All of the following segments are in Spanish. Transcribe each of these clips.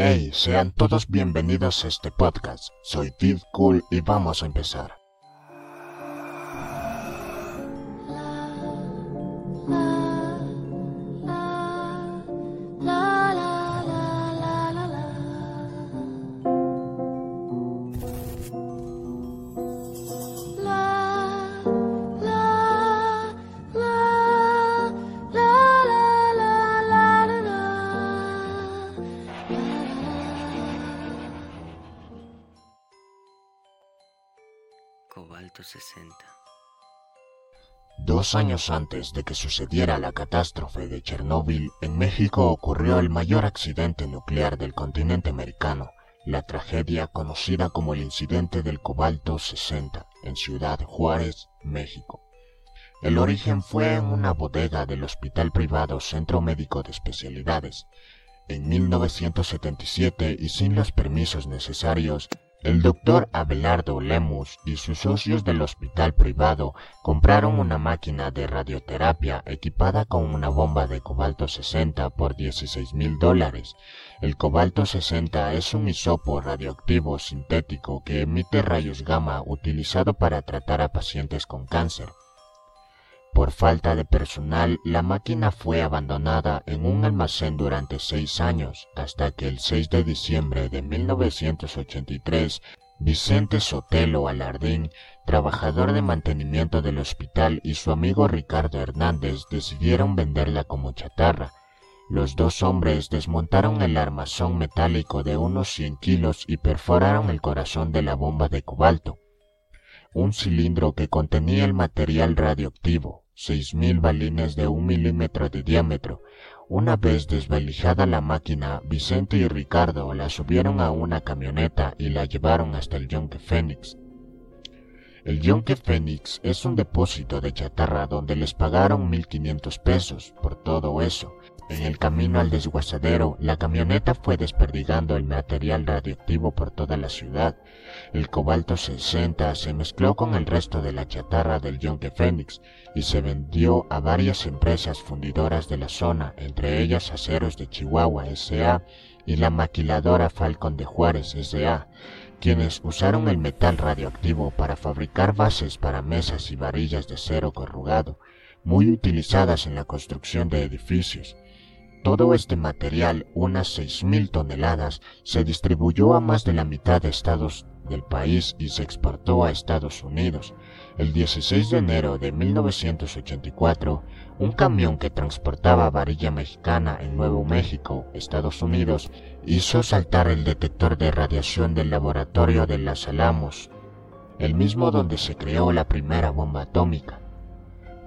Hey, sean todos bienvenidos a este podcast. Soy Tid Cool y vamos a empezar. Cobalto 60. Dos años antes de que sucediera la catástrofe de Chernóbil, en México ocurrió el mayor accidente nuclear del continente americano, la tragedia conocida como el incidente del Cobalto 60, en Ciudad Juárez, México. El origen fue en una bodega del hospital privado Centro Médico de Especialidades. En 1977 y sin los permisos necesarios, el doctor Abelardo Lemus y sus socios del hospital privado compraron una máquina de radioterapia equipada con una bomba de cobalto 60 por 16 mil dólares. El cobalto 60 es un hisopo radioactivo sintético que emite rayos gamma utilizado para tratar a pacientes con cáncer. Por falta de personal, la máquina fue abandonada en un almacén durante seis años, hasta que el 6 de diciembre de 1983, Vicente Sotelo Alardín, trabajador de mantenimiento del hospital, y su amigo Ricardo Hernández decidieron venderla como chatarra. Los dos hombres desmontaron el armazón metálico de unos 100 kilos y perforaron el corazón de la bomba de cobalto un cilindro que contenía el material radioactivo, seis mil balines de un milímetro de diámetro. Una vez desvalijada la máquina, Vicente y Ricardo la subieron a una camioneta y la llevaron hasta el Yonke Fénix. El Yonke Fénix es un depósito de chatarra donde les pagaron 1.500 pesos por todo eso. En el camino al desguazadero, la camioneta fue desperdigando el material radioactivo por toda la ciudad. El cobalto 60 se mezcló con el resto de la chatarra del Yonke Fénix y se vendió a varias empresas fundidoras de la zona, entre ellas Aceros de Chihuahua S.A. y la maquiladora Falcon de Juárez S.A., quienes usaron el metal radioactivo para fabricar bases para mesas y varillas de acero corrugado, muy utilizadas en la construcción de edificios. Todo este material, unas 6.000 toneladas, se distribuyó a más de la mitad de estados del país y se exportó a Estados Unidos. El 16 de enero de 1984, un camión que transportaba varilla mexicana en Nuevo México, Estados Unidos, hizo saltar el detector de radiación del laboratorio de Las Alamos, el mismo donde se creó la primera bomba atómica.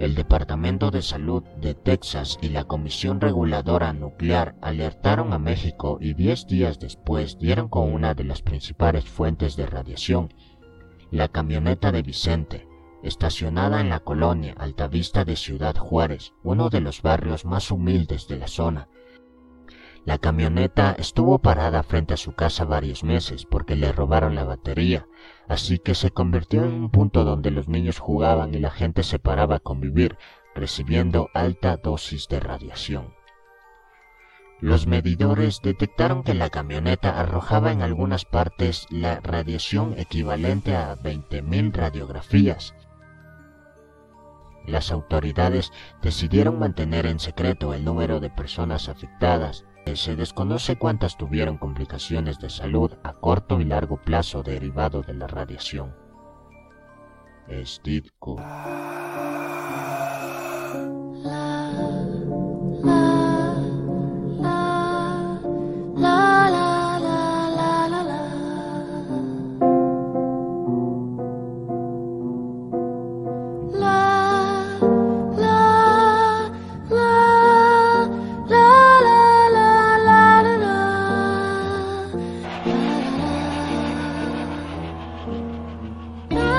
El Departamento de Salud de Texas y la Comisión Reguladora Nuclear alertaron a México y diez días después dieron con una de las principales fuentes de radiación, la camioneta de Vicente, estacionada en la colonia Altavista de Ciudad Juárez, uno de los barrios más humildes de la zona. La camioneta estuvo parada frente a su casa varios meses porque le robaron la batería, así que se convirtió en un punto donde los niños jugaban y la gente se paraba a convivir, recibiendo alta dosis de radiación. Los medidores detectaron que la camioneta arrojaba en algunas partes la radiación equivalente a 20.000 radiografías. Las autoridades decidieron mantener en secreto el número de personas afectadas se desconoce cuántas tuvieron complicaciones de salud a corto y largo plazo derivado de la radiación. Steve